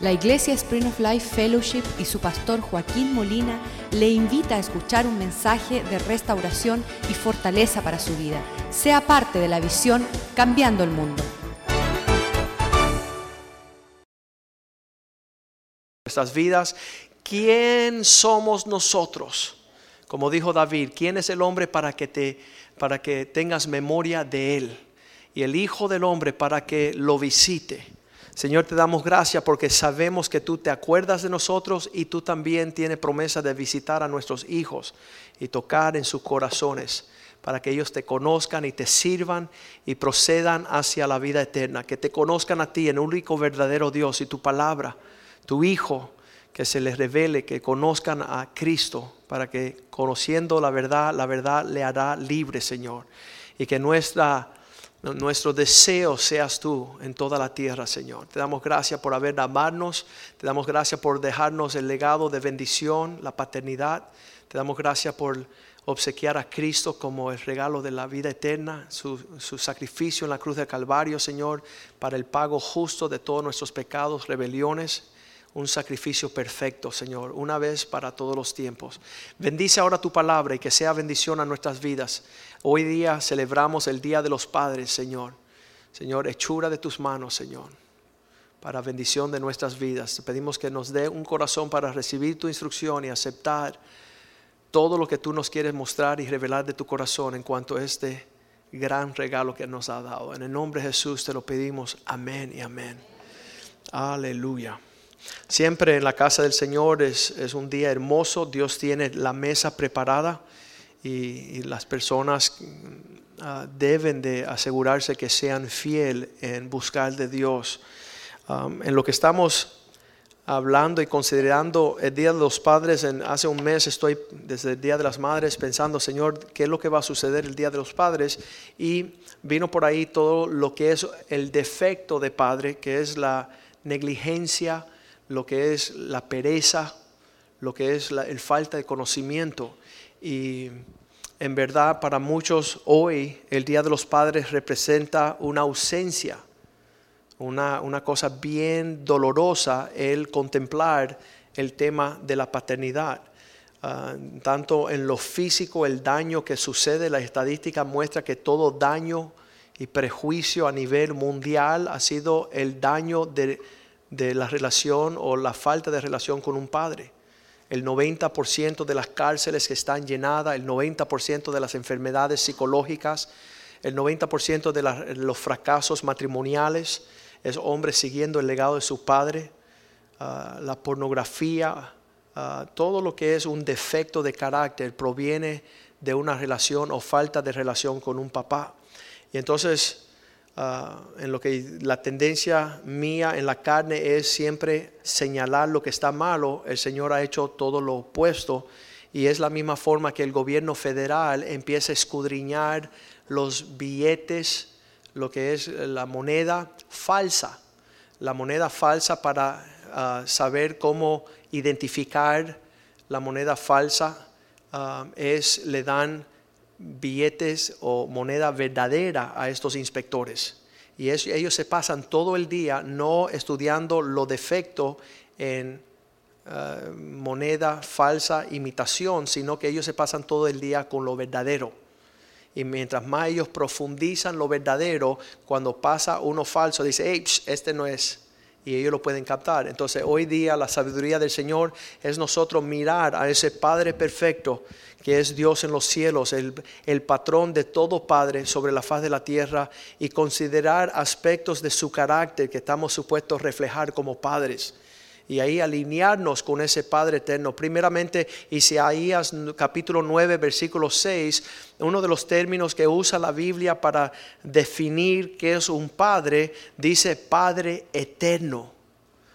La Iglesia Spring of Life Fellowship y su pastor Joaquín Molina le invita a escuchar un mensaje de restauración y fortaleza para su vida. Sea parte de la visión Cambiando el Mundo. Nuestras vidas, ¿quién somos nosotros? Como dijo David, ¿quién es el hombre para que te para que tengas memoria de él y el hijo del hombre para que lo visite? Señor, te damos gracias porque sabemos que tú te acuerdas de nosotros y tú también tienes promesa de visitar a nuestros hijos y tocar en sus corazones para que ellos te conozcan y te sirvan y procedan hacia la vida eterna, que te conozcan a ti en un rico verdadero Dios y tu palabra, tu Hijo, que se les revele, que conozcan a Cristo, para que conociendo la verdad, la verdad le hará libre, Señor, y que nuestra nuestro deseo seas tú en toda la tierra, Señor. Te damos gracias por haber amarnos, te damos gracias por dejarnos el legado de bendición, la paternidad. Te damos gracias por obsequiar a Cristo como el regalo de la vida eterna, su, su, sacrificio en la cruz del Calvario, Señor, para el pago justo de todos nuestros pecados, rebeliones. Un sacrificio perfecto, Señor, una vez para todos los tiempos. Bendice ahora tu palabra y que sea bendición a nuestras vidas. Hoy día celebramos el Día de los Padres, Señor. Señor, hechura de tus manos, Señor, para bendición de nuestras vidas. Te pedimos que nos dé un corazón para recibir tu instrucción y aceptar todo lo que tú nos quieres mostrar y revelar de tu corazón en cuanto a este gran regalo que nos ha dado. En el nombre de Jesús te lo pedimos. Amén y amén. Aleluya. Siempre en la casa del Señor es, un día hermoso. Dios tiene la mesa preparada y, las personas uh, deben de asegurarse que sean fiel en buscar de Dios. En lo que estamos hablando y considerando el Día de los Padres, en, hace un mes estoy desde el Día de las Madres pensando, Señor, ¿qué es lo que va a suceder el Día de los Padres? Y vino por ahí todo lo que es el defecto de padre, que es la negligencia, lo que es la pereza, lo que es la el falta de conocimiento. Y en verdad para muchos hoy el Día de los Padres representa una ausencia, una, una cosa bien dolorosa el contemplar el tema de la paternidad. Ah, tanto en lo físico, el daño que sucede, la estadística muestra que todo daño y prejuicio a nivel mundial ha sido el daño de, de la relación o la falta de relación con un padre el 90% de las cárceles que están llenadas, el 90% de las enfermedades psicológicas, el 90% de los fracasos matrimoniales, es hombres siguiendo el legado de su padre, ah, la pornografía, ah, todo lo que es un defecto de carácter proviene de una relación o falta de relación con un papá. Y entonces Ah, en lo que la tendencia mía en la carne es siempre señalar lo que está malo, el Señor ha hecho todo lo opuesto y es la misma forma que el gobierno federal empieza a escudriñar los billetes, lo que es la moneda falsa, la moneda falsa para ah, saber cómo identificar la moneda falsa ah, es le dan billetes o moneda verdadera a estos inspectores. Y ellos se pasan todo el día no estudiando lo defecto en eh, moneda falsa, imitación, sino que ellos se pasan todo el día con lo verdadero. Y mientras más ellos profundizan lo verdadero, cuando pasa uno falso, dice, hey, este no es y ellos lo pueden captar. Entonces hoy día la sabiduría del Señor es nosotros mirar a ese Padre perfecto que es Dios en los cielos, el, el, patrón de todo Padre sobre la faz de la tierra y considerar aspectos de su carácter que estamos supuestos reflejar como padres y ahí alinearnos con ese Padre eterno. Primeramente, Isaías capítulo 9, versículo 6, uno de los términos que usa la Biblia para definir qué es un padre, dice Padre eterno.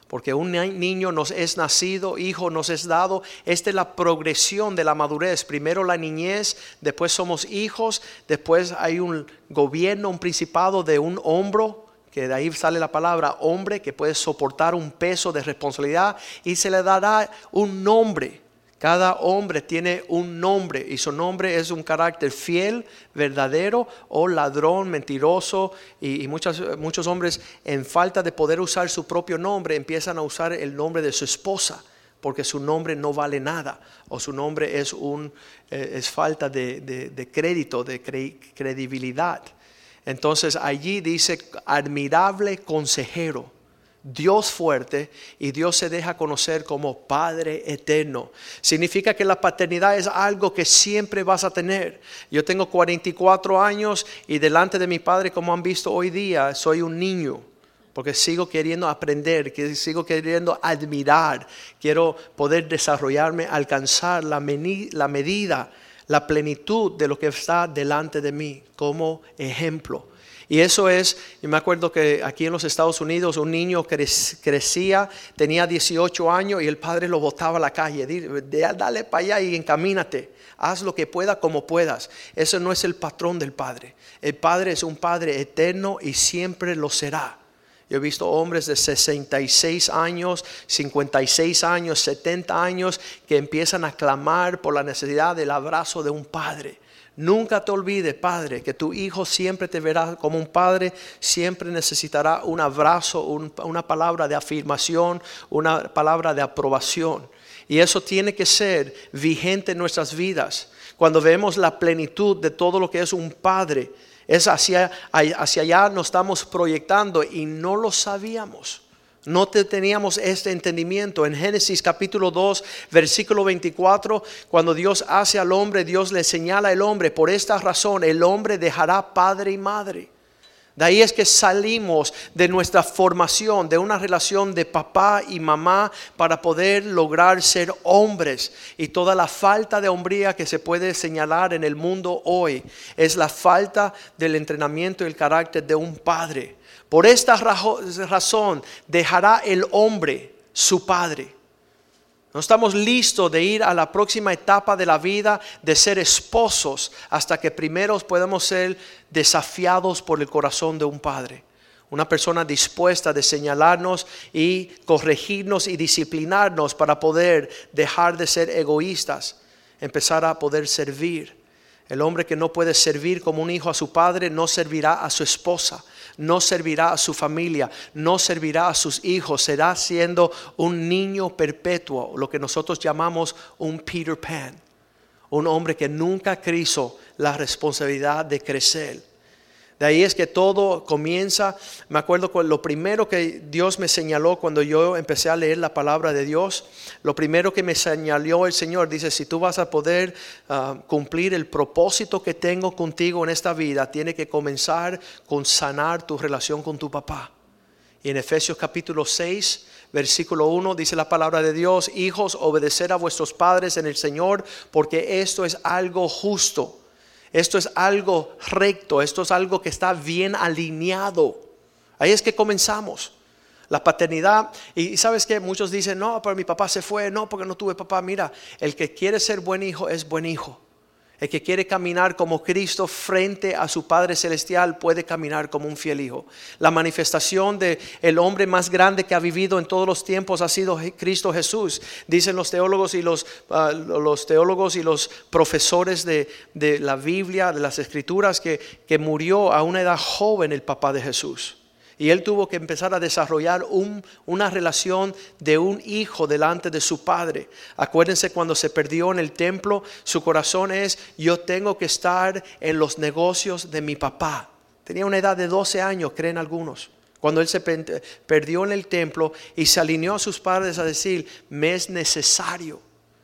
Porque un niño nos es nacido, hijo nos es dado. Esta es la progresión de la madurez. Primero la niñez, después somos hijos, después hay un gobierno, un principado de un hombro que de ahí sale la palabra hombre que puede soportar un peso de responsabilidad y se le dará un nombre Cada hombre tiene un nombre y su nombre es un carácter fiel, verdadero o ladrón, mentiroso. Y, muchos, muchos hombres en falta de poder usar su propio nombre empiezan a usar el nombre de su esposa porque su nombre no vale nada o su nombre es, un, eh, es falta de, de, crédito, de credibilidad. Entonces allí dice admirable consejero Dios fuerte y Dios se deja conocer como Padre eterno. Significa que la paternidad es algo que siempre vas a tener. Yo tengo 44 años y delante de mi Padre, como han visto hoy día, soy un niño. Porque sigo queriendo aprender, sigo queriendo admirar, quiero poder desarrollarme, alcanzar la, la medida, la plenitud de lo que está delante de mí como ejemplo. Y eso es, y me acuerdo que aquí en los Estados Unidos un niño crecía, tenía 18 años y el padre lo botaba a la calle, dale para allá y encamínate, haz lo que pueda como puedas. Eso no es el patrón del padre. El padre es un padre eterno y siempre lo será. Yo he visto hombres de 66 años, 56 años, 70 años que empiezan a clamar por la necesidad del abrazo de un padre. Nunca te olvides, Padre, que tu hijo siempre te verá como un padre, siempre necesitará un abrazo, una palabra de afirmación, una palabra de aprobación. Y eso tiene que ser vigente en nuestras vidas. Cuando vemos la plenitud de todo lo que es un padre, es hacia, hacia allá nos estamos proyectando y no lo sabíamos. No teníamos este entendimiento. En Génesis capítulo 2, versículo 24, cuando Dios hace al hombre, Dios le señala al hombre, por esta razón el hombre dejará padre y madre. De ahí es que salimos de nuestra formación, de una relación de papá y mamá para poder lograr ser hombres. Y toda la falta de hombría que se puede señalar en el mundo hoy es la falta del entrenamiento y el carácter de un padre. Por esta razón dejará el hombre su padre. No estamos listos de ir a la próxima etapa de la vida, de ser esposos, hasta que primero podamos ser desafiados por el corazón de un padre. Una persona dispuesta de señalarnos y corregirnos y disciplinarnos para poder dejar de ser egoístas, empezar a poder servir. El hombre que no puede servir como un hijo a su padre no servirá a su esposa no servirá a su familia, no servirá a sus hijos, será siendo un niño perpetuo, lo que nosotros llamamos un Peter Pan, un hombre que nunca quiso la responsabilidad de crecer de ahí es que todo comienza. Me acuerdo con lo primero que Dios me señaló cuando yo empecé a leer la palabra de Dios. Lo primero que me señaló el Señor dice, si tú vas a poder ah, cumplir el propósito que tengo contigo en esta vida, tiene que comenzar con sanar tu relación con tu papá. Y en Efesios capítulo 6, versículo 1 dice la palabra de Dios, hijos, obedecer a vuestros padres en el Señor, porque esto es algo justo. Esto es algo recto, esto es algo que está bien alineado. Ahí es que comenzamos. La paternidad, y sabes que muchos dicen, no, pero mi papá se fue, no, porque no tuve papá. Mira, el que quiere ser buen hijo es buen hijo. El que quiere caminar como Cristo frente a su Padre Celestial puede caminar como un fiel hijo. La manifestación de el hombre más grande que ha vivido en todos los tiempos ha sido Cristo Jesús. Dicen los teólogos y los, ah, los teólogos y los profesores de, de, la Biblia, de las Escrituras, que, que murió a una edad joven el papá de Jesús. Y él tuvo que empezar a desarrollar una relación de un hijo delante de su padre. Acuérdense cuando se perdió en el templo, su corazón es, yo tengo que estar en los negocios de mi papá. Tenía una edad de 12 años, creen algunos. Cuando él se perdió en el templo y se alineó a sus padres a decir, me es necesario,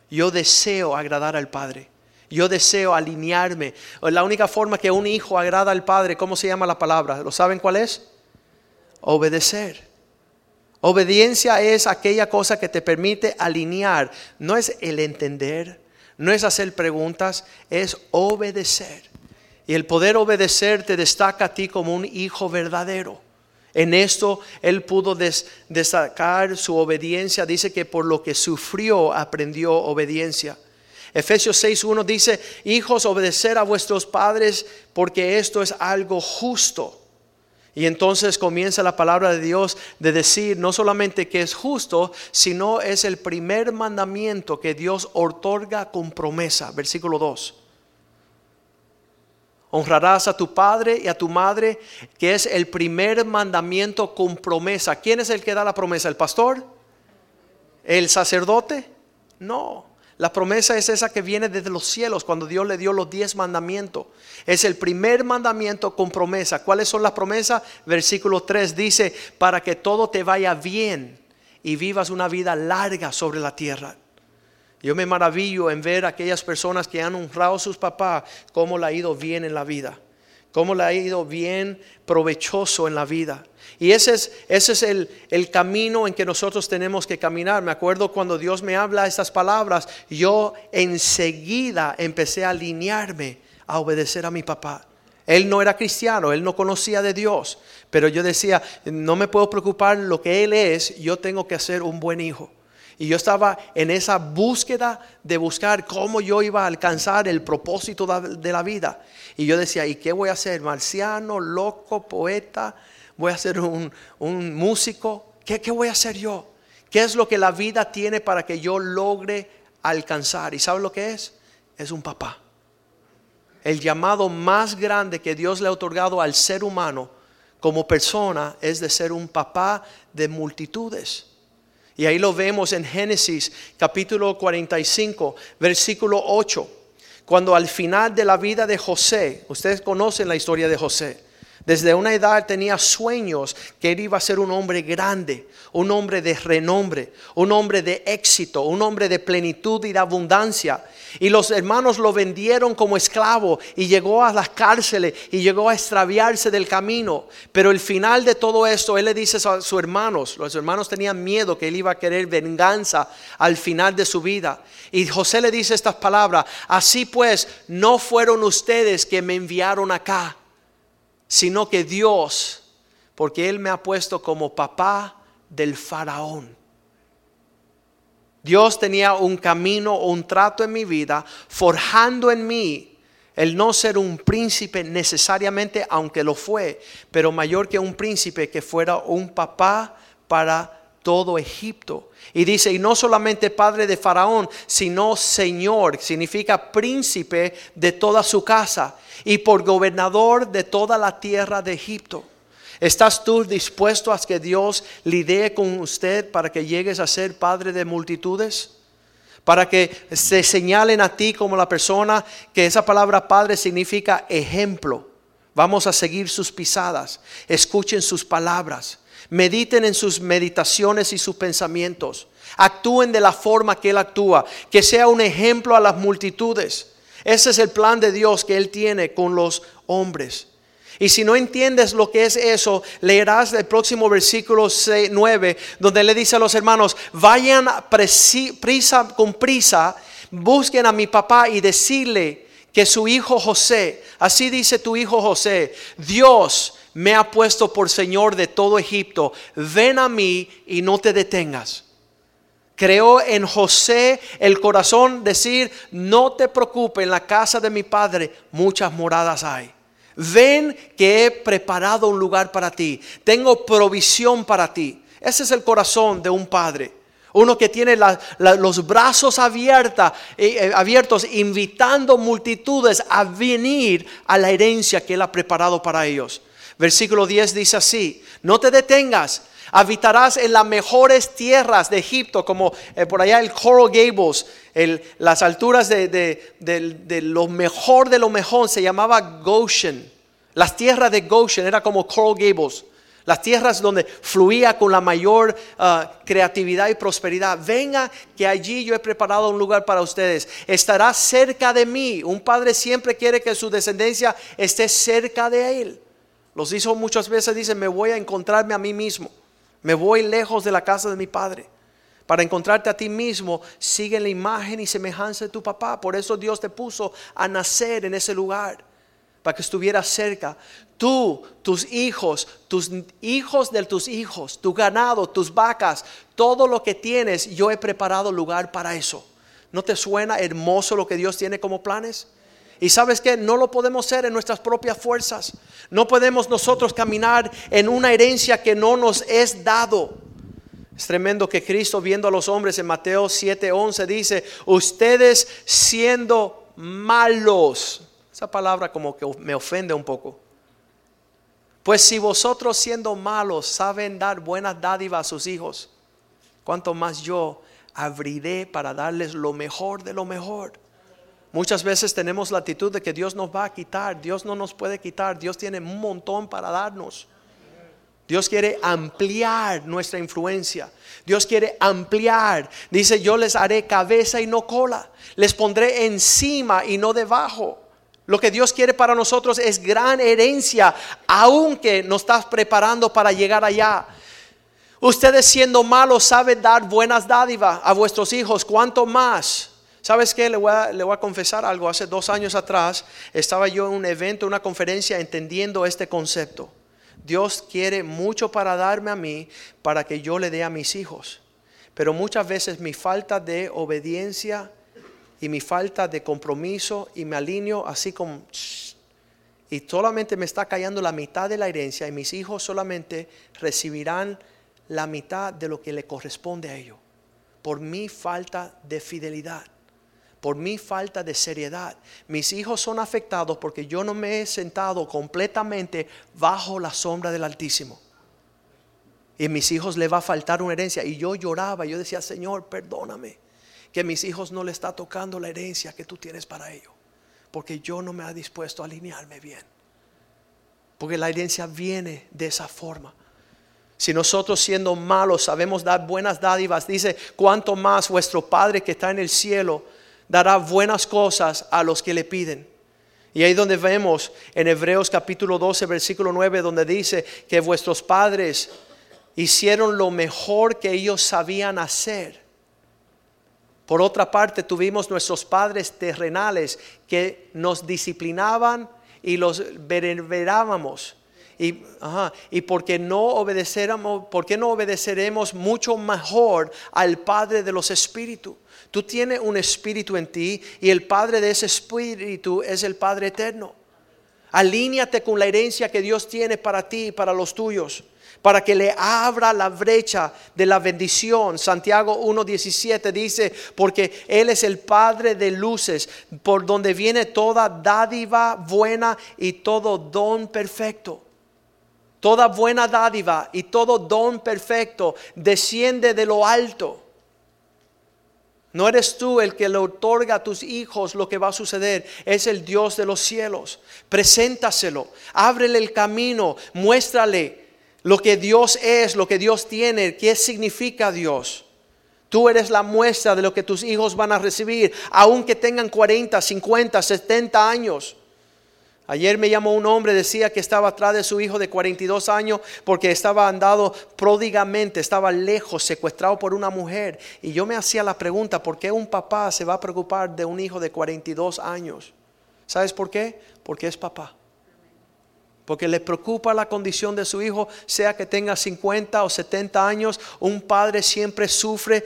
yo deseo agradar al Padre. Yo deseo alinearme. La única forma que un hijo agrada al Padre, ¿cómo se llama la palabra? ¿Lo saben cuál es? Obedecer. Obediencia es aquella cosa que te permite alinear, no es el entender, no es hacer preguntas, es obedecer. Y el poder obedecer te destaca a ti como un hijo verdadero. En esto él pudo destacar su obediencia. Dice que por lo que sufrió aprendió obediencia. Efesios 6.1 dice, hijos, obedecer a vuestros padres porque esto es algo justo. Y entonces comienza la palabra de Dios de decir no solamente que es justo, sino es el primer mandamiento que Dios otorga con promesa. Versículo 2. Honrarás a tu padre y a tu madre, que es el primer mandamiento con promesa. ¿Quién es el que da la promesa? ¿El pastor? ¿El sacerdote? No. La promesa es esa que viene desde los cielos cuando Dios le dio los diez mandamientos. Es el primer mandamiento con promesa. ¿Cuáles son las promesas? Versículo 3 dice, para que todo te vaya bien y vivas una vida larga sobre la tierra. Yo me maravillo en ver a aquellas personas que han honrado a sus papás, cómo le ha ido bien en la vida, cómo le ha ido bien provechoso en la vida. Y ese es, ese es el, el, camino en que nosotros tenemos que caminar. Me acuerdo cuando Dios me habla estas palabras, yo enseguida empecé a alinearme a obedecer a mi papá. Él no era cristiano, él no conocía de Dios, pero yo decía, no me puedo preocupar lo que él es, yo tengo que ser un buen hijo. Y yo estaba en esa búsqueda de buscar cómo yo iba a alcanzar el propósito de la vida. Y yo decía, ¿y qué voy a hacer? ¿Marciano, loco, poeta? ¿Voy a ser un, músico? ¿Qué, ¿Qué voy a hacer yo? ¿Qué es lo que la vida tiene para que yo logre alcanzar? ¿Y sabes lo que es? Es un papá. El llamado más grande que Dios le ha otorgado al ser humano como persona es de ser un papá de multitudes. Y ahí lo vemos en Génesis capítulo 45, versículo 8, cuando al final de la vida de José, ustedes conocen la historia de José, desde una edad tenía sueños que él iba a ser un hombre grande, un hombre de renombre, un hombre de éxito, un hombre de plenitud y de abundancia. Y los hermanos lo vendieron como esclavo y llegó a las cárceles y llegó a extraviarse del camino. Pero el final de todo esto, él le dice a sus hermanos, los hermanos tenían miedo que él iba a querer venganza al final de su vida. Y José le dice estas palabras, así pues, no fueron ustedes que me enviaron acá sino que Dios, porque Él me ha puesto como papá del faraón. Dios tenía un camino o un trato en mi vida, forjando en mí el no ser un príncipe necesariamente, aunque lo fue, pero mayor que un príncipe, que fuera un papá para todo Egipto. Y dice, y no solamente padre de Faraón, sino Señor, significa príncipe de toda su casa y por gobernador de toda la tierra de Egipto. ¿Estás tú dispuesto a que Dios lidee con usted para que llegues a ser padre de multitudes? Para que se señalen a ti como la persona que esa palabra padre significa ejemplo. Vamos a seguir sus pisadas. Escuchen sus palabras. Mediten en sus meditaciones y sus pensamientos. Actúen de la forma que Él actúa. Que sea un ejemplo a las multitudes. Ese es el plan de Dios que Él tiene con los hombres. Y si no entiendes lo que es eso, leerás el próximo versículo 9, donde le dice a los hermanos, vayan prisa, con prisa, busquen a mi papá y decirle que su hijo José, así dice tu hijo José, Dios me ha puesto por Señor de todo Egipto, ven a mí y no te detengas creó en José el corazón decir, no te preocupes, en la casa de mi padre muchas moradas hay. Ven que he preparado un lugar para ti, tengo provisión para ti. Ese es el corazón de un padre. Uno que tiene los brazos eh, eh, abiertos, invitando multitudes a venir a la herencia que Él ha preparado para ellos. Versículo 10 dice así, no te detengas, Habitarás en las mejores tierras de Egipto, como eh, por allá el Coral Gables, las alturas de, lo mejor de lo mejor, se llamaba Goshen. Las tierras de Goshen era como Coral Gables. Las tierras donde fluía con la mayor ah, creatividad y prosperidad. Venga, que allí yo he preparado un lugar para ustedes. Estará cerca de mí. Un padre siempre quiere que su descendencia esté cerca de él. Los hijos muchas veces dicen, me voy a encontrarme a mí mismo. Me voy lejos de la casa de mi padre. Para encontrarte a ti mismo, sigue la imagen y semejanza de tu papá. Por eso Dios te puso a nacer en ese lugar, para que estuvieras cerca. Tú, tus hijos, tus hijos de tus hijos, tu ganado, tus vacas, todo lo que tienes, yo he preparado lugar para eso. ¿No te suena hermoso lo que Dios tiene como planes? Y sabes que no lo podemos hacer en nuestras propias fuerzas. No podemos nosotros caminar en una herencia que no nos es dado. Es tremendo que Cristo viendo a los hombres en Mateo 7:11 dice, ustedes siendo malos. Esa palabra como que me ofende un poco. Pues si vosotros siendo malos saben dar buenas dádivas a sus hijos, cuanto más yo abriré para darles lo mejor de lo mejor. Muchas veces tenemos la actitud de que Dios nos va a quitar, Dios no nos puede quitar, Dios tiene un montón para darnos. Dios quiere ampliar nuestra influencia. Dios quiere ampliar. Dice, yo les haré cabeza y no cola. Les pondré encima y no debajo. Lo que Dios quiere para nosotros es gran herencia, aunque nos estás preparando para llegar allá. Ustedes siendo malos saben dar buenas dádivas a vuestros hijos. ¿Cuánto más? ¿Sabes qué? Le voy, a, confesar algo. Hace dos años atrás estaba yo en un evento, una conferencia, entendiendo este concepto. Dios quiere mucho para darme a mí, para que yo le dé a mis hijos. Pero muchas veces mi falta de obediencia y mi falta de compromiso y me alineo así como... Y solamente me está cayendo la mitad de la herencia y mis hijos solamente recibirán la mitad de lo que le corresponde a ellos. Por mi falta de fidelidad por mi falta de seriedad. Mis hijos son afectados porque yo no me he sentado completamente bajo la sombra del Altísimo. Y a mis hijos le va a faltar una herencia. Y yo lloraba, yo decía, Señor, perdóname, que a mis hijos no le está tocando la herencia que tú tienes para ellos. Porque yo no me he dispuesto a alinearme bien. Porque la herencia viene de esa forma. Si nosotros siendo malos sabemos dar buenas dádivas, dice, cuanto más vuestro Padre que está en el cielo dará buenas cosas a los que le piden. Y ahí donde vemos en Hebreos capítulo 12, versículo 9, donde dice que vuestros padres hicieron lo mejor que ellos sabían hacer. Por otra parte, tuvimos nuestros padres terrenales que nos disciplinaban y los venerábamos. Y, y porque no obedecéramos, porque no obedeceremos mucho mejor al Padre de los Espíritus? Tú tienes un espíritu en ti y el Padre de ese espíritu es el Padre eterno. Alíñate con la herencia que Dios tiene para ti y para los tuyos, para que le abra la brecha de la bendición. Santiago 1.17 dice, porque Él es el Padre de luces, por donde viene toda dádiva buena y todo don perfecto. Toda buena dádiva y todo don perfecto desciende de lo alto no eres tú el que le otorga a tus hijos lo que va a suceder. Es el Dios de los cielos. Preséntaselo. Ábrele el camino. Muéstrale lo que Dios es, lo que Dios tiene, qué significa Dios. Tú eres la muestra de lo que tus hijos van a recibir, aunque tengan 40, 50, 70 años. Ayer me llamó un hombre, decía que estaba atrás de su hijo de 42 años porque estaba andado pródigamente, estaba lejos, secuestrado por una mujer. Y yo me hacía la pregunta, ¿por qué un papá se va a preocupar de un hijo de 42 años? ¿Sabes por qué? Porque es papá. Porque le preocupa la condición de su hijo, sea que tenga 50 o 70 años, un padre siempre sufre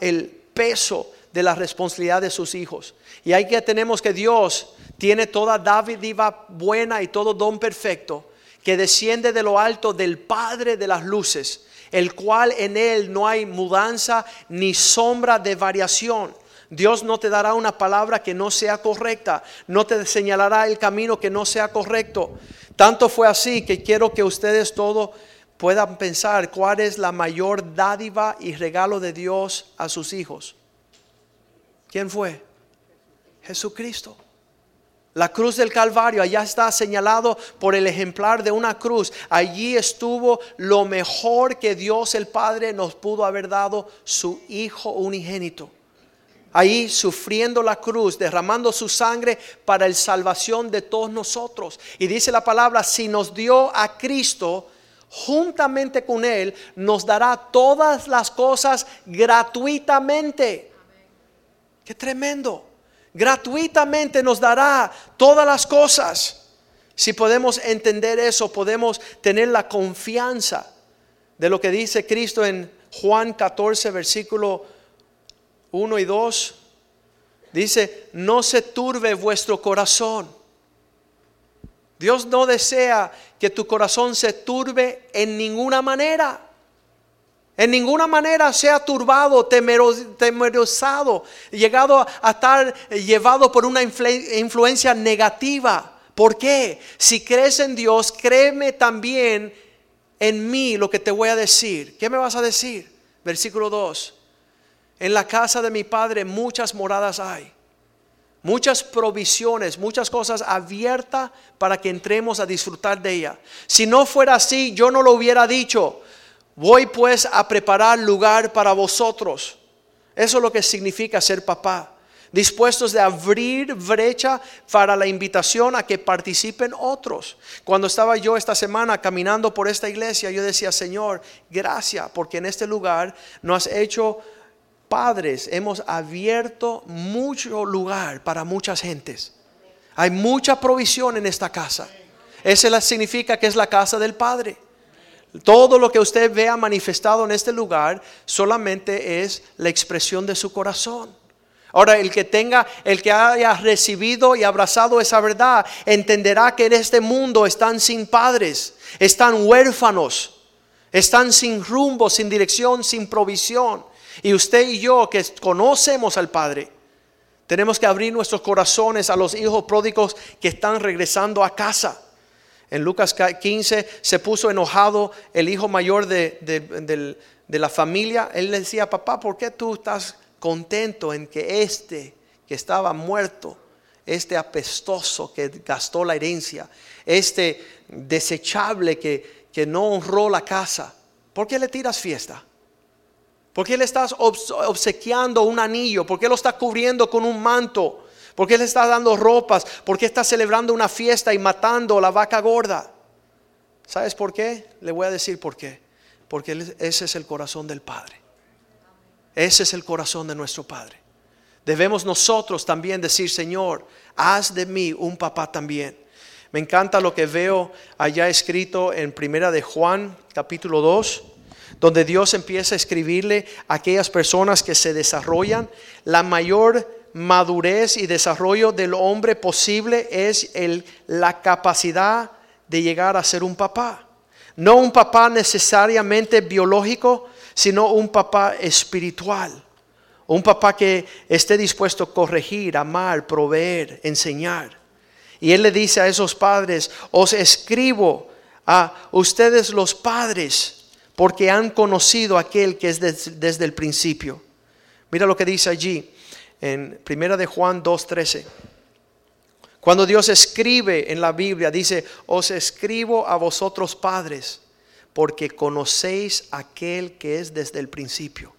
el peso de la responsabilidad de sus hijos. Y ahí que tenemos que Dios tiene toda dádiva buena y todo don perfecto que desciende de lo alto del Padre de las luces, el cual en él no hay mudanza ni sombra de variación. Dios no te dará una palabra que no sea correcta, no te señalará el camino que no sea correcto. Tanto fue así que quiero que ustedes todos puedan pensar cuál es la mayor dádiva y regalo de Dios a sus hijos. ¿Quién fue? Jesucristo. La cruz del Calvario, allá está señalado por el ejemplar de una cruz. Allí estuvo lo mejor que Dios el Padre nos pudo haber dado, su Hijo unigénito. Ahí sufriendo la cruz, derramando su sangre para la salvación de todos nosotros. Y dice la palabra, si nos dio a Cristo, juntamente con Él, nos dará todas las cosas gratuitamente. Qué tremendo gratuitamente nos dará todas las cosas. Si podemos entender eso, podemos tener la confianza de lo que dice Cristo en Juan 14, versículo 1 y 2. Dice, no se turbe vuestro corazón. Dios no desea que tu corazón se turbe en ninguna manera. En ninguna manera sea turbado, temerosado, llegado a estar llevado por una influencia negativa. ¿Por qué? Si crees en Dios, créeme también en mí lo que te voy a decir. ¿Qué me vas a decir? Versículo 2. En la casa de mi Padre muchas moradas hay. Muchas provisiones, muchas cosas abiertas para que entremos a disfrutar de ella. Si no fuera así, yo no lo hubiera dicho. Voy pues a preparar lugar para vosotros. Eso es lo que significa ser papá. Dispuestos de abrir brecha para la invitación a que participen otros. Cuando estaba yo esta semana caminando por esta iglesia, yo decía, Señor, gracias porque en este lugar nos has hecho padres. Hemos abierto mucho lugar para muchas gentes. Hay mucha provisión en esta casa. Eso significa que es la casa del Padre. Todo lo que usted vea manifestado en este lugar solamente es la expresión de su corazón. Ahora, el que tenga, el que haya recibido y abrazado esa verdad, entenderá que en este mundo están sin padres, están huérfanos, están sin rumbo, sin dirección, sin provisión. Y usted y yo que conocemos al Padre, tenemos que abrir nuestros corazones a los hijos pródigos que están regresando a casa. En Lucas 15 se puso enojado el hijo mayor de, la familia. Él le decía, papá, ¿por qué tú estás contento en que este que estaba muerto, este apestoso que gastó la herencia, este desechable que, que no honró la casa, ¿por qué le tiras fiesta? ¿Por qué le estás obsequiando un anillo? ¿Por qué lo estás cubriendo con un manto? ¿Por qué le está dando ropas? ¿Por qué está celebrando una fiesta y matando la vaca gorda? ¿Sabes por qué? Le voy a decir por qué. Porque ese es el corazón del Padre. Ese es el corazón de nuestro Padre. Debemos nosotros también decir, Señor, haz de mí un papá también. Me encanta lo que veo allá escrito en Primera de Juan, capítulo 2, donde Dios empieza a escribirle a aquellas personas que se desarrollan la mayor madurez y desarrollo del hombre posible es el, la capacidad de llegar a ser un papá. No un papá necesariamente biológico, sino un papá espiritual. Un papá que esté dispuesto a corregir, amar, proveer, enseñar. Y él le dice a esos padres, os escribo a ustedes los padres, porque han conocido a aquel que es desde el principio. Mira lo que dice allí en Primera de Juan 2:13. Cuando Dios escribe en la Biblia, dice, os escribo a vosotros padres, porque conocéis aquel que es desde el principio.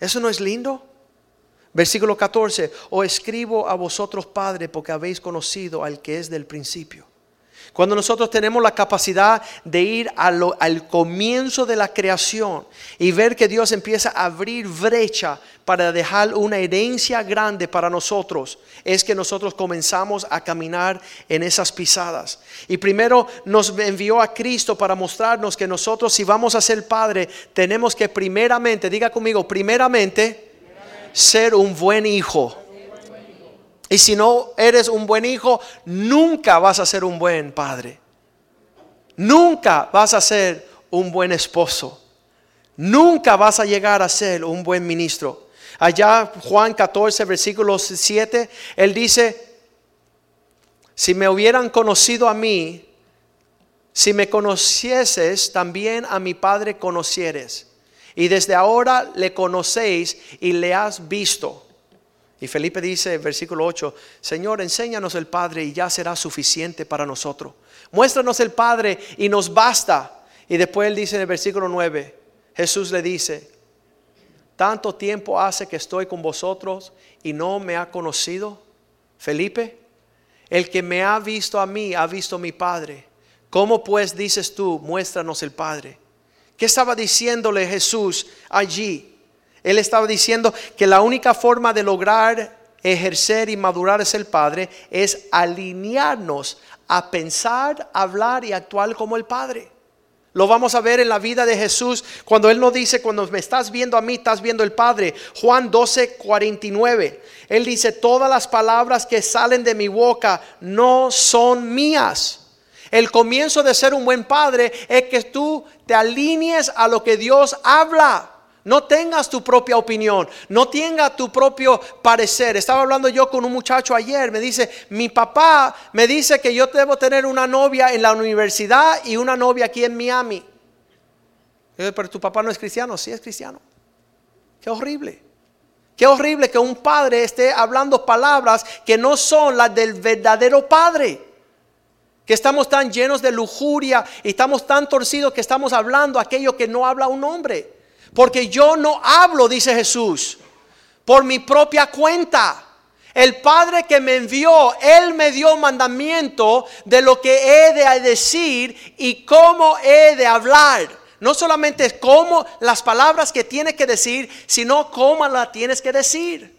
¿Eso no es lindo? Versículo 14, os escribo a vosotros padres, porque habéis conocido al que es del principio. Cuando nosotros tenemos la capacidad de ir al comienzo de la creación y ver que Dios empieza a abrir brecha para dejar una herencia grande para nosotros, es que nosotros comenzamos a caminar en esas pisadas. Y primero nos envió a Cristo para mostrarnos que nosotros si vamos a ser padre, tenemos que primeramente, diga conmigo, primeramente, ser un buen hijo y si no eres un buen hijo, nunca vas a ser un buen padre. Nunca vas a ser un buen esposo. Nunca vas a llegar a ser un buen ministro. Allá Juan 14, versículo 7, él dice, si me hubieran conocido a mí, si me conocieses, también a mi Padre conocieres. Y desde ahora le conocéis y le has visto. Y Felipe dice, versículo 8, Señor, enséñanos el Padre y ya será suficiente para nosotros. Muéstranos el Padre y nos basta. Y después él dice en el versículo 9, Jesús le dice, tanto tiempo hace que estoy con vosotros y no me ha conocido. Felipe, el que me ha visto a mí ha visto a mi Padre. ¿Cómo pues dices tú, muéstranos el Padre? ¿Qué estaba diciéndole Jesús allí? Él estaba diciendo que la única forma de lograr ejercer y madurar es el Padre es alinearnos a pensar, hablar y actuar como el Padre. Lo vamos a ver en la vida de Jesús cuando Él nos dice, cuando me estás viendo a mí, estás viendo el Padre. Juan 12, 49. Él dice, todas las palabras que salen de mi boca no son mías. El comienzo de ser un buen padre es que tú te alinees a lo que Dios habla. No tengas tu propia opinión, no tengas tu propio parecer. Estaba hablando yo con un muchacho ayer, me dice, mi papá me dice que yo debo tener una novia en la universidad y una novia aquí en Miami. Pero tu papá no es cristiano, sí es cristiano. Qué horrible. Qué horrible que un padre esté hablando palabras que no son las del verdadero padre. Que estamos tan llenos de lujuria y estamos tan torcidos que estamos hablando aquello que no habla un hombre. Porque yo no hablo, dice Jesús, por mi propia cuenta. El Padre que me envió, Él me dio mandamiento de lo que he de decir y cómo he de hablar. No solamente cómo las palabras que tienes que decir, sino cómo las tienes que decir.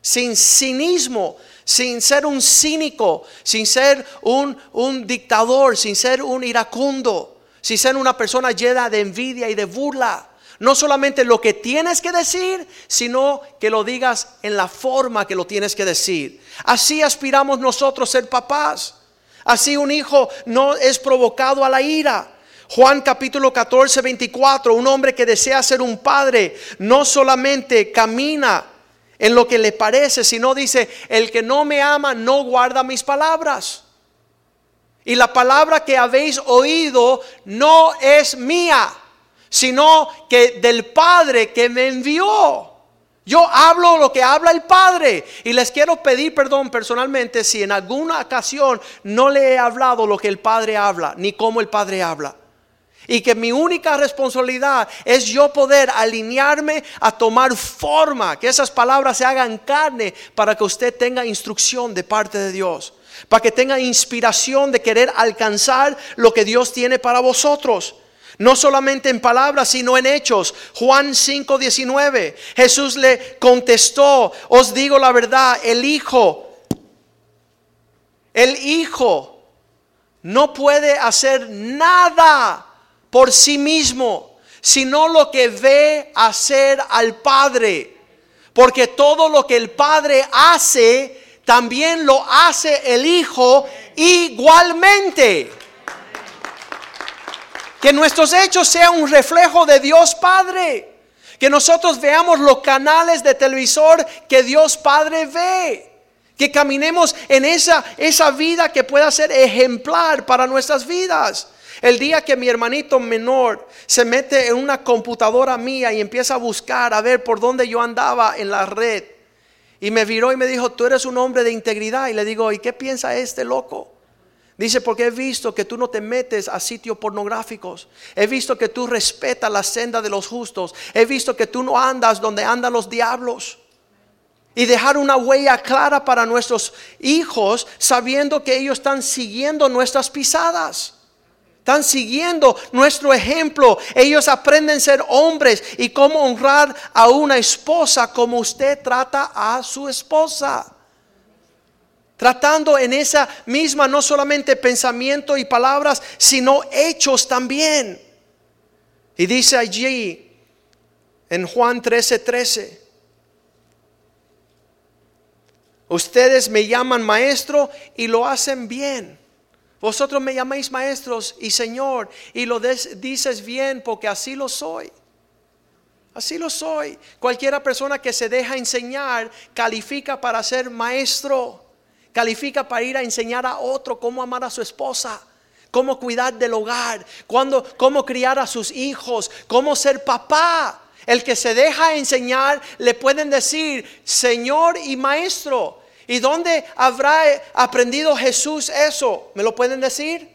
Sin cinismo, sin ser un cínico, sin ser un, un dictador, sin ser un iracundo, sin ser una persona llena de envidia y de burla. No solamente lo que tienes que decir, sino que lo digas en la forma que lo tienes que decir. Así aspiramos nosotros ser papás. Así un hijo no es provocado a la ira. Juan capítulo 14, 24, un hombre que desea ser un padre no solamente camina en lo que le parece, sino dice, el que no me ama no guarda mis palabras. Y la palabra que habéis oído no es mía sino que del Padre que me envió. Yo hablo lo que habla el Padre y les quiero pedir perdón personalmente si en alguna ocasión no le he hablado lo que el Padre habla, ni cómo el Padre habla. Y que mi única responsabilidad es yo poder alinearme a tomar forma, que esas palabras se hagan carne para que usted tenga instrucción de parte de Dios, para que tenga inspiración de querer alcanzar lo que Dios tiene para vosotros. No solamente en palabras, sino en hechos. Juan 5:19. Jesús le contestó, os digo la verdad, el Hijo, el Hijo no puede hacer nada por sí mismo, sino lo que ve hacer al Padre. Porque todo lo que el Padre hace, también lo hace el Hijo igualmente. Que nuestros hechos sean un reflejo de Dios Padre. Que nosotros veamos los canales de televisor que Dios Padre ve. Que caminemos en esa, esa vida que pueda ser ejemplar para nuestras vidas. El día que mi hermanito menor se mete en una computadora mía y empieza a buscar a ver por dónde yo andaba en la red. Y me viró y me dijo, tú eres un hombre de integridad. Y le digo, ¿y qué piensa este loco? Dice, porque he visto que tú no te metes a sitios pornográficos. He visto que tú respetas la senda de los justos. He visto que tú no andas donde andan los diablos. Y dejar una huella clara para nuestros hijos sabiendo que ellos están siguiendo nuestras pisadas. Están siguiendo nuestro ejemplo. Ellos aprenden a ser hombres y cómo honrar a una esposa como usted trata a su esposa tratando en esa misma no solamente pensamiento y palabras, sino hechos también. Y dice allí en Juan 13:13, 13, ustedes me llaman maestro y lo hacen bien. Vosotros me llamáis maestros y Señor y lo dices bien porque así lo soy. Así lo soy. Cualquiera persona que se deja enseñar califica para ser maestro califica para ir a enseñar a otro cómo amar a su esposa, cómo cuidar del hogar, cuando, cómo criar a sus hijos, cómo ser papá. El que se deja enseñar le pueden decir Señor y Maestro. ¿Y dónde habrá aprendido Jesús eso? ¿Me lo pueden decir?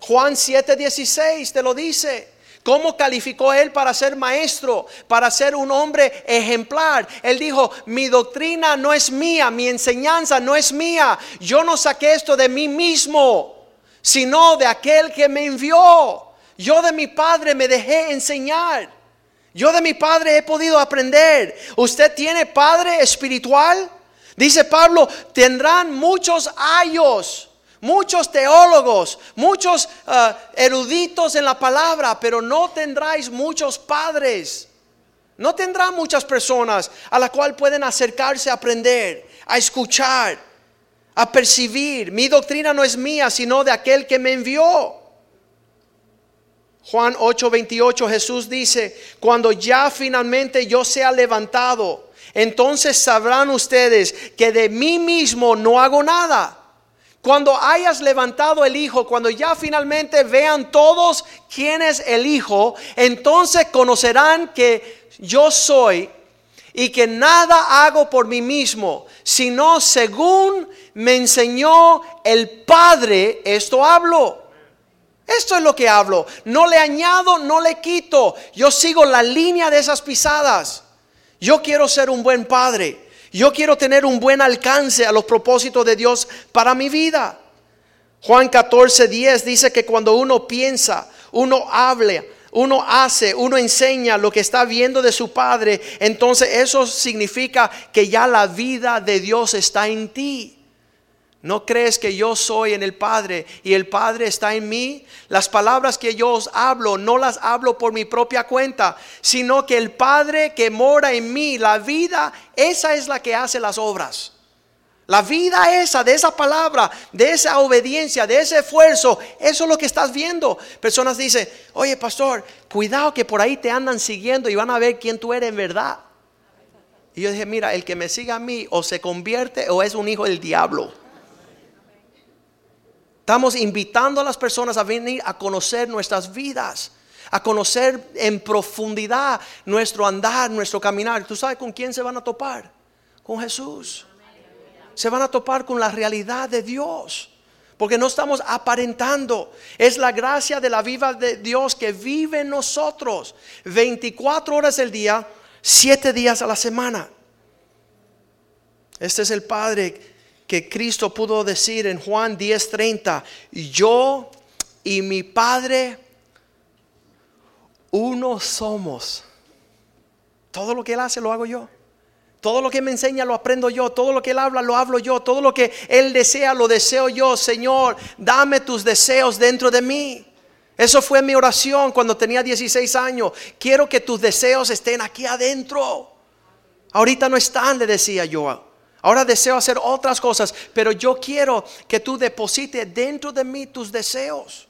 Juan 7:16 te lo dice. ¿Cómo calificó él para ser maestro, para ser un hombre ejemplar? Él dijo, mi doctrina no es mía, mi enseñanza no es mía. Yo no saqué esto de mí mismo, sino de aquel que me envió. Yo de mi padre me dejé enseñar. Yo de mi padre he podido aprender. ¿Usted tiene padre espiritual? Dice Pablo, tendrán muchos años muchos teólogos, muchos uh, eruditos en la palabra, pero no tendráis muchos padres. No tendrá muchas personas a la cual pueden acercarse a aprender, a escuchar, a percibir. Mi doctrina no es mía, sino de aquel que me envió. Juan 8:28 Jesús dice, cuando ya finalmente yo sea levantado, entonces sabrán ustedes que de mí mismo no hago nada. Cuando hayas levantado el Hijo, cuando ya finalmente vean todos quién es el Hijo, entonces conocerán que yo soy y que nada hago por mí mismo, sino según me enseñó el Padre, esto hablo. Esto es lo que hablo. No le añado, no le quito. Yo sigo la línea de esas pisadas. Yo quiero ser un buen padre. Yo quiero tener un buen alcance a los propósitos de Dios para mi vida. Juan 14, 10 dice que cuando uno piensa, uno habla, uno hace, uno enseña lo que está viendo de su Padre, entonces eso significa que ya la vida de Dios está en ti. ¿No crees que yo soy en el Padre y el Padre está en mí? Las palabras que yo os hablo no las hablo por mi propia cuenta, sino que el Padre que mora en mí, la vida, esa es la que hace las obras. La vida esa, de esa palabra, de esa obediencia, de ese esfuerzo, eso es lo que estás viendo. Personas dicen, oye pastor, cuidado que por ahí te andan siguiendo y van a ver quién tú eres en verdad. Y yo dije, mira, el que me siga a mí o se convierte o es un hijo del diablo. Estamos invitando a las personas a venir a conocer nuestras vidas, a conocer en profundidad nuestro andar, nuestro caminar. ¿Tú sabes con quién se van a topar? Con Jesús se van a topar con la realidad de Dios. Porque no estamos aparentando. Es la gracia de la viva de Dios que vive en nosotros. 24 horas al día, 7 días a la semana. Este es el Padre que Cristo pudo decir en Juan 10:30. Yo y mi Padre, uno somos. Todo lo que Él hace lo hago yo. Todo lo que me enseña lo aprendo yo, todo lo que Él habla lo hablo yo, todo lo que Él desea lo deseo yo. Señor, dame tus deseos dentro de mí. Eso fue mi oración cuando tenía 16 años. Quiero que tus deseos estén aquí adentro. Ahorita no están, le decía yo. Ahora deseo hacer otras cosas, pero yo quiero que tú deposites dentro de mí tus deseos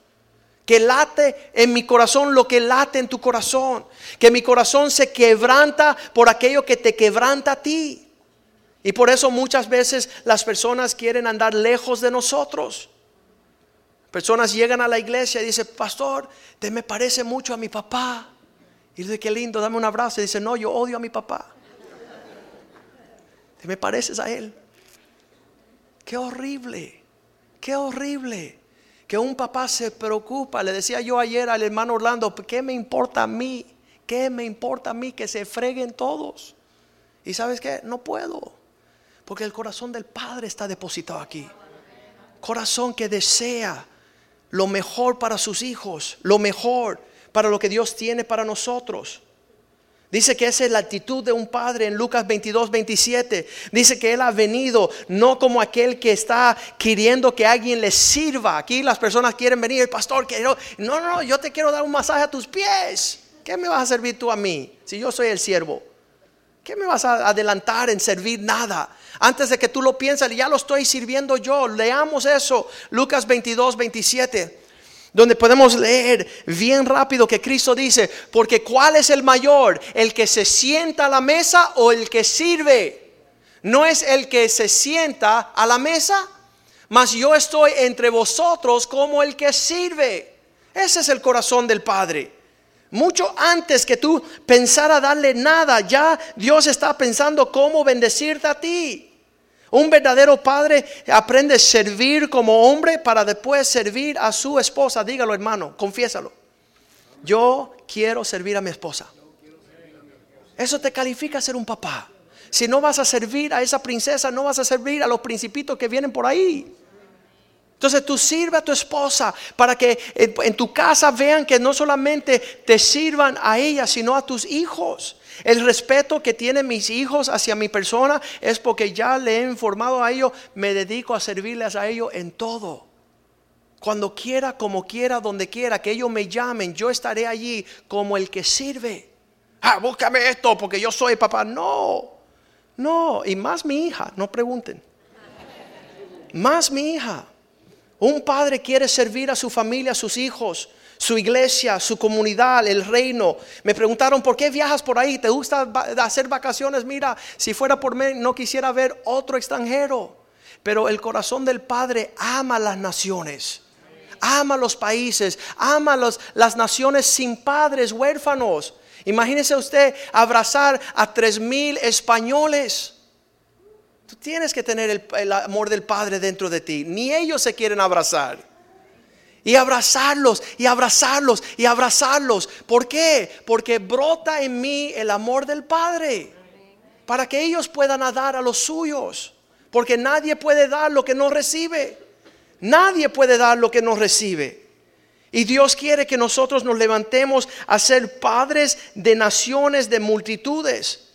que late en mi corazón lo que late en tu corazón, que mi corazón se quebranta por aquello que te quebranta a ti. Y por eso muchas veces las personas quieren andar lejos de nosotros. Personas llegan a la iglesia y dicen, pastor, te me parece mucho a mi papá. Y dice, qué lindo, dame un abrazo. Y dice, no, yo odio a mi papá. Te me pareces a él. Qué horrible, qué horrible que un papá se preocupa. Le decía yo ayer al hermano Orlando, ¿qué me importa a mí? ¿Qué me importa a mí que se freguen todos? Y sabes qué, no puedo, porque el corazón del Padre está depositado aquí. Corazón que desea lo mejor para sus hijos, lo mejor para lo que Dios tiene para nosotros. Dice que esa es la actitud de un padre en Lucas 22, 27. Dice que Él ha venido no como aquel que está queriendo que alguien le sirva. Aquí las personas quieren venir, el pastor, quiero, no, no, yo te quiero dar un masaje a tus pies. ¿Qué me vas a servir tú a mí si yo soy el siervo? ¿Qué me vas a adelantar en servir nada? Antes de que tú lo pienses, ya lo estoy sirviendo yo. Leamos eso, Lucas 22, 27 donde podemos leer bien rápido que Cristo dice, porque ¿cuál es el mayor? ¿El que se sienta a la mesa o el que sirve? No es el que se sienta a la mesa, mas yo estoy entre vosotros como el que sirve. Ese es el corazón del Padre. Mucho antes que tú pensara darle nada, ya Dios está pensando cómo bendecirte a ti. Un verdadero padre aprende a servir como hombre para después servir a su esposa. Dígalo hermano, confiésalo. Yo quiero servir a mi esposa. Eso te califica ser un papá. Si no vas a servir a esa princesa, no vas a servir a los principitos que vienen por ahí. Entonces tú sirve a tu esposa para que en, tu casa vean que no solamente te sirvan a ella, sino a tus hijos. El respeto que tienen mis hijos hacia mi persona es porque ya le he informado a ellos, me dedico a servirles a ellos en todo. Cuando quiera, como quiera, donde quiera, que ellos me llamen, yo estaré allí como el que sirve. Ah, búscame esto porque yo soy papá. No, no, y más mi hija, no pregunten. Más mi hija. Un padre quiere servir a su familia, a sus hijos, su iglesia, su comunidad, el reino. Me preguntaron, ¿por qué viajas por ahí? ¿Te gusta hacer vacaciones? Mira, si fuera por mí, no quisiera ver otro extranjero. Pero el corazón del Padre ama las naciones, ama los países, ama las naciones sin padres, huérfanos. Imagínese usted abrazar a tres mil españoles. Tú tienes que tener el, el amor del Padre dentro de ti. Ni ellos se quieren abrazar. Y abrazarlos, y abrazarlos, y abrazarlos. ¿Por qué? Porque brota en mí el amor del Padre. Para que ellos puedan dar a los suyos. Porque nadie puede dar lo que no recibe. Nadie puede dar lo que no recibe. Y Dios quiere que nosotros nos levantemos a ser padres de naciones, de multitudes.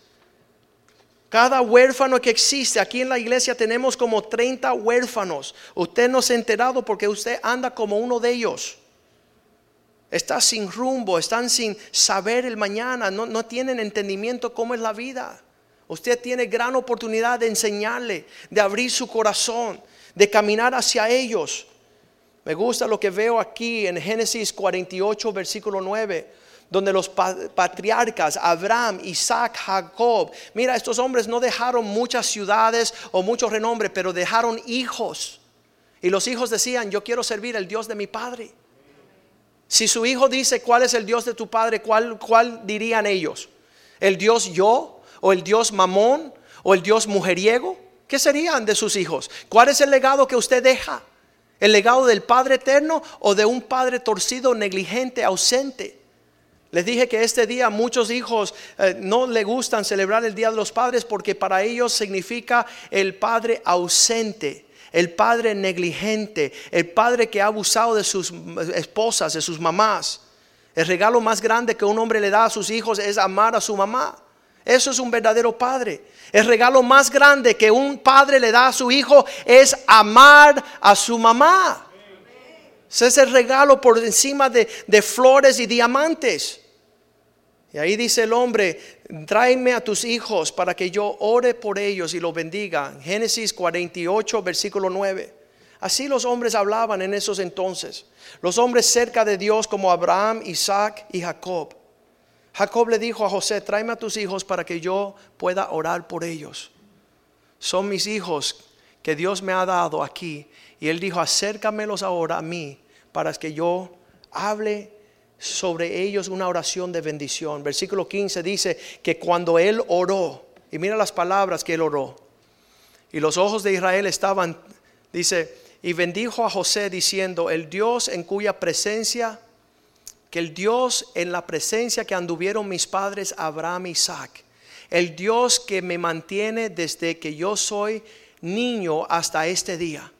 Cada huérfano que existe, aquí en la iglesia tenemos como 30 huérfanos. Usted no se ha enterado porque usted anda como uno de ellos. Está sin rumbo, están sin saber el mañana, no, no tienen entendimiento cómo es la vida. Usted tiene gran oportunidad de enseñarle, de abrir su corazón, de caminar hacia ellos. Me gusta lo que veo aquí en Génesis 48, versículo 9 donde los patriarcas, Abraham, Isaac, Jacob, mira, estos hombres no dejaron muchas ciudades o mucho renombre, pero dejaron hijos. Y los hijos decían, yo quiero servir al Dios de mi padre. Si su hijo dice, ¿cuál es el Dios de tu padre? ¿Cuál, cuál dirían ellos? ¿El Dios yo? ¿O el Dios mamón? ¿O el Dios mujeriego? ¿Qué serían de sus hijos? ¿Cuál es el legado que usted deja? ¿El legado del Padre eterno o de un Padre torcido, negligente, ausente? Les dije que este día muchos hijos eh, no le gustan celebrar el Día de los Padres porque para ellos significa el padre ausente, el padre negligente, el padre que ha abusado de sus esposas, de sus mamás. El regalo más grande que un hombre le da a sus hijos es amar a su mamá. Eso es un verdadero padre. El regalo más grande que un padre le da a su hijo es amar a su mamá. Ese es el regalo por encima de, flores y diamantes. Y ahí dice el hombre, tráeme a tus hijos para que yo ore por ellos y los bendiga. Génesis 48, versículo 9. Así los hombres hablaban en esos entonces. Los hombres cerca de Dios como Abraham, Isaac y Jacob. Jacob le dijo a José, tráeme a tus hijos para que yo pueda orar por ellos. Son mis hijos que Dios me ha dado aquí y él dijo, acércamelos ahora a mí para que yo hable sobre ellos una oración de bendición. Versículo 15 dice que cuando él oró, y mira las palabras que él oró, y los ojos de Israel estaban, dice, y bendijo a José diciendo, el Dios en cuya presencia, que el Dios en la presencia que anduvieron mis padres Abraham y Isaac, el Dios que me mantiene desde que yo soy niño hasta este día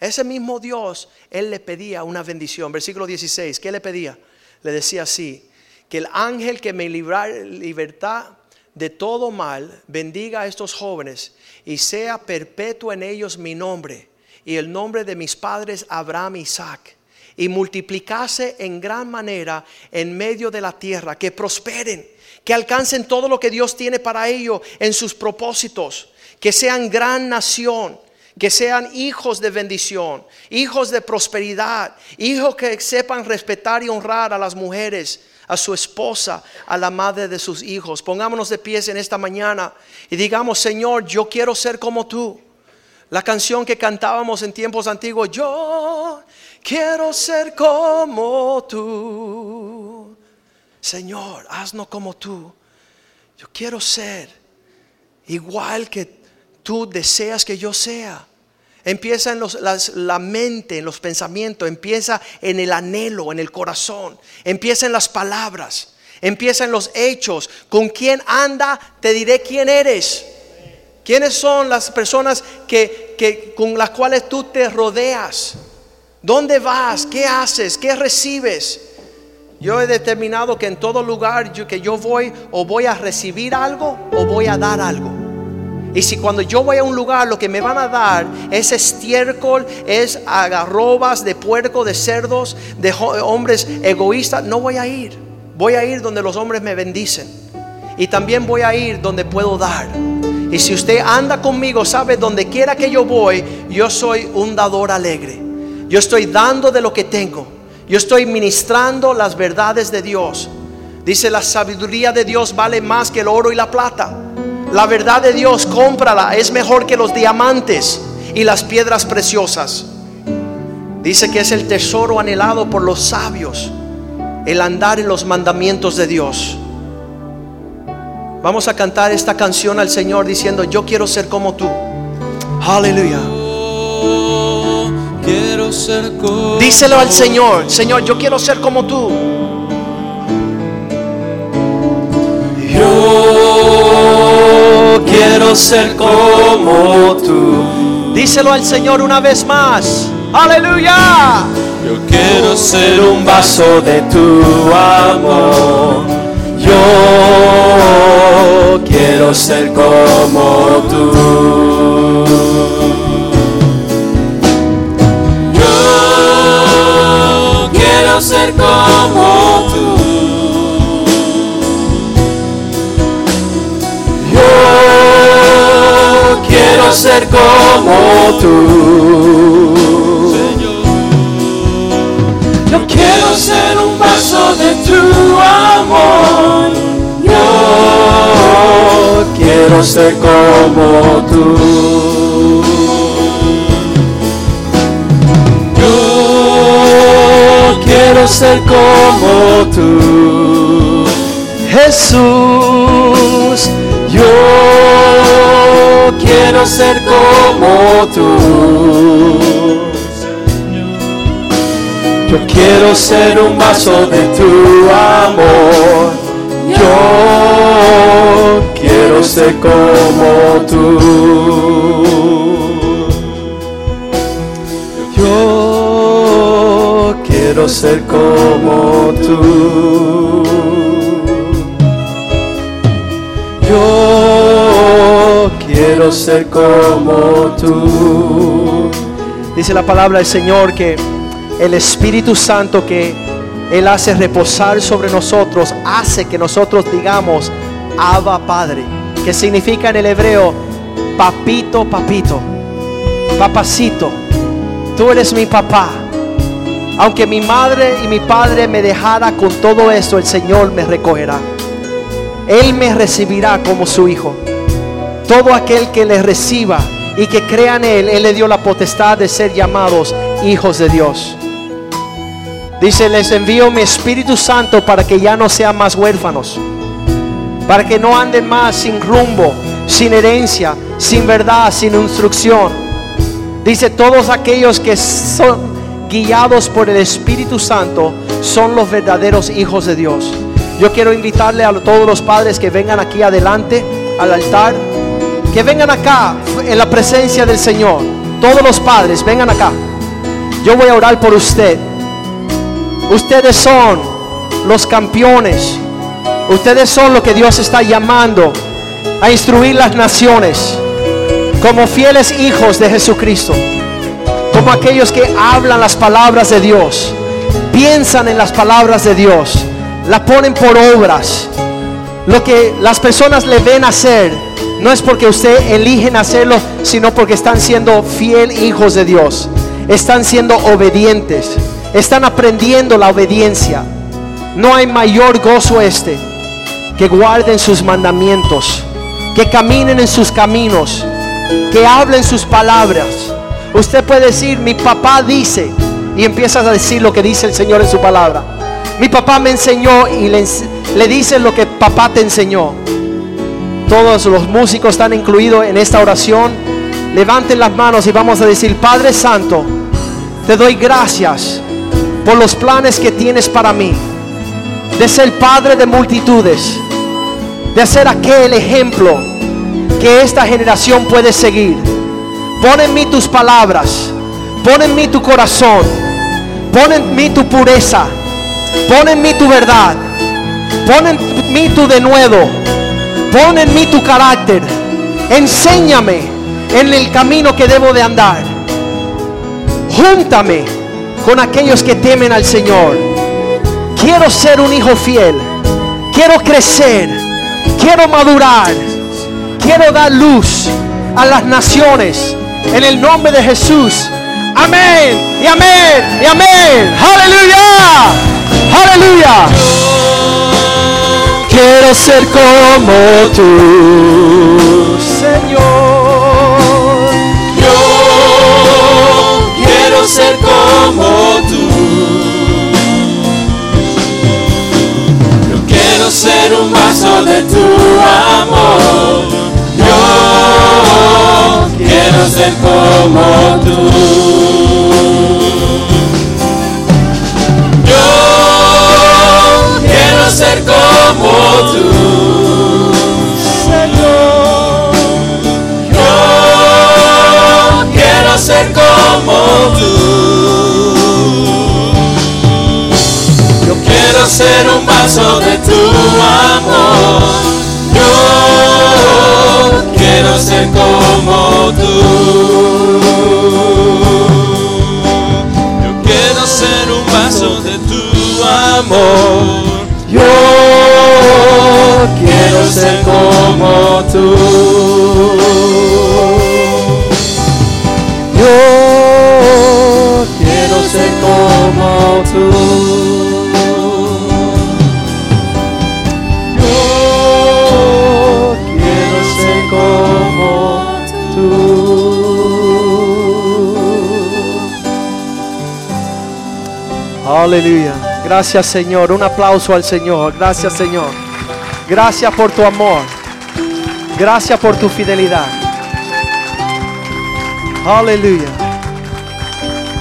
ese mismo Dios, Él le pedía una bendición. Versículo 16, ¿qué le pedía? Le decía así, que el ángel que me libra, libertad de todo mal, bendiga a estos jóvenes y sea perpetuo en ellos mi nombre y el nombre de mis padres Abraham y Isaac y multiplicase en gran manera en medio de la tierra, que prosperen, que alcancen todo lo que Dios tiene para ellos en sus propósitos, que sean gran nación que sean hijos de bendición, hijos de prosperidad, hijos que sepan respetar y honrar a las mujeres, a su esposa, a la madre de sus hijos. Pongámonos de pies en esta mañana y digamos, Señor, yo quiero ser como tú. La canción que cantábamos en tiempos antiguos, yo quiero ser como tú. Señor, haznos como tú. Yo quiero ser igual que tú deseas que yo sea. Empieza en la mente, en los pensamientos, empieza en el anhelo, en el corazón, empieza en las palabras, empieza en los hechos. Con quién anda, te diré quién eres. ¿Quiénes son las personas que, con las cuales tú te rodeas? ¿Dónde vas? ¿Qué haces? ¿Qué recibes? Yo he determinado que en todo lugar que yo voy o voy a recibir algo o voy a dar algo. Y si cuando yo voy a un lugar lo que me van a dar es estiércol, es agarrobas de puerco, de cerdos, de hombres egoístas, no voy a ir. Voy a ir donde los hombres me bendicen. Y también voy a ir donde puedo dar. Y si usted anda conmigo, sabe, donde quiera que yo voy, yo soy un dador alegre. Yo estoy dando de lo que tengo. Yo estoy ministrando las verdades de Dios. Dice la sabiduría de Dios vale más que el oro y la plata. La verdad de Dios, cómprala, es mejor que los diamantes y las piedras preciosas. Dice que es el tesoro anhelado por los sabios, el andar en los mandamientos de Dios. Vamos a cantar esta canción al Señor diciendo, yo quiero ser como tú. Aleluya. quiero ser como Díselo al Señor, Señor, yo quiero ser como tú. Quiero ser como tú. Díselo al Señor una vez más. Aleluya. Yo quiero ser un vaso de tu amor. Yo quiero ser como tú. Como tú. Yo quiero ser un vaso de tu amor. Yo quiero ser como tú. Yo quiero ser como tú. Jesús, yo quiero ser como tú. Yo quiero ser un vaso de tu amor. Yo quiero ser como tú. Yo quiero ser como tú. Quiero ser como tú. Dice la palabra del Señor que el Espíritu Santo que Él hace reposar sobre nosotros hace que nosotros digamos Abba Padre, que significa en el hebreo papito, papito, papacito, tú eres mi papá. Aunque mi madre y mi padre me dejara con todo esto, el Señor me recogerá. Él me recibirá como su hijo. Todo aquel que le reciba y que crea en Él, Él le dio la potestad de ser llamados hijos de Dios. Dice, les envío mi Espíritu Santo para que ya no sean más huérfanos, para que no anden más sin rumbo, sin herencia, sin verdad, sin instrucción. Dice, todos aquellos que son guiados por el Espíritu Santo son los verdaderos hijos de Dios. Yo quiero invitarle a todos los padres que vengan aquí adelante al altar que vengan acá en la presencia del Señor. Todos los padres, vengan acá. Yo voy a orar por usted. Ustedes son los campeones. Ustedes son lo que Dios está llamando a instruir las naciones como fieles hijos de Jesucristo. Como aquellos que hablan las palabras de Dios, piensan en las palabras de Dios, la ponen por obras. Lo que las personas le ven hacer no es porque usted eligen hacerlo, sino porque están siendo fiel hijos de Dios. Están siendo obedientes. Están aprendiendo la obediencia. No hay mayor gozo este que guarden sus mandamientos, que caminen en sus caminos, que hablen sus palabras. Usted puede decir, mi papá dice, y empiezas a decir lo que dice el Señor en su palabra. Mi papá me enseñó y le, le dice lo que papá te enseñó. Todos los músicos están incluidos en esta oración. Levanten las manos y vamos a decir, Padre Santo, te doy gracias por los planes que tienes para mí. De ser padre de multitudes. De ser aquel ejemplo que esta generación puede seguir. Pon en mí tus palabras. Pon en mí tu corazón. Pon en mí tu pureza. Pon en mí tu verdad. Pon en mí tu denuedo Pon en mí tu carácter. Enséñame en el camino que debo de andar. Júntame con aquellos que temen al Señor. Quiero ser un hijo fiel. Quiero crecer. Quiero madurar. Quiero dar luz a las naciones. En el nombre de Jesús. Amén. Y amén. Y amén. Aleluya. Aleluya. Quiero ser como tú, Señor. Yo quiero ser como tú. Yo quiero ser un vaso de tu amor. Yo quiero ser como tú. De tu amor. Yo quiero ser como tú. Yo quiero ser un vaso de tu amor. Yo quiero ser como tú. Yo quiero ser como Aleluya. Gracias Señor. Un aplauso al Señor. Gracias Señor. Gracias por tu amor. Gracias por tu fidelidad. Aleluya.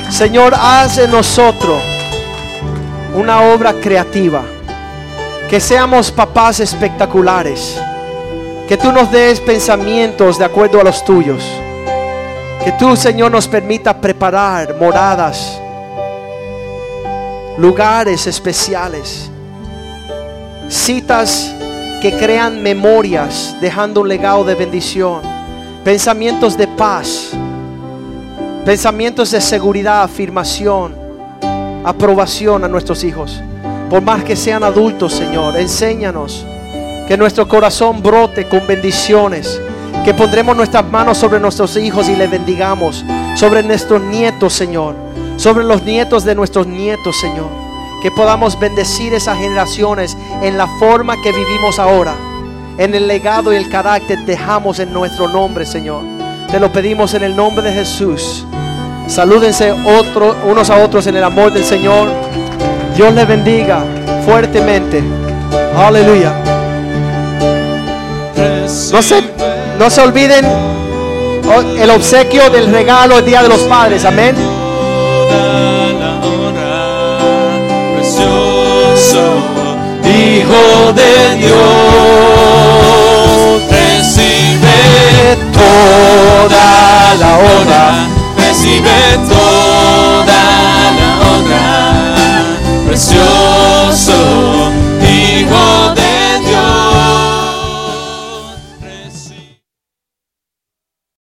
Señor, haz en nosotros una obra creativa. Que seamos papás espectaculares. Que tú nos des pensamientos de acuerdo a los tuyos. Que tú, Señor, nos permita preparar moradas lugares especiales, citas que crean memorias, dejando un legado de bendición, pensamientos de paz, pensamientos de seguridad, afirmación, aprobación a nuestros hijos. Por más que sean adultos, Señor, enséñanos que nuestro corazón brote con bendiciones, que pondremos nuestras manos sobre nuestros hijos y les bendigamos, sobre nuestros nietos, Señor sobre los nietos de nuestros nietos, Señor. Que podamos bendecir esas generaciones en la forma que vivimos ahora. En el legado y el carácter dejamos en nuestro nombre, Señor. Te lo pedimos en el nombre de Jesús. Salúdense unos a otros en el amor del Señor. Dios les bendiga fuertemente. Aleluya. No se, no se olviden oh, el obsequio del regalo el Día de los Padres. Amén. Hijo de Dios, recibe toda la honra, recibe toda la honra, precioso Hijo de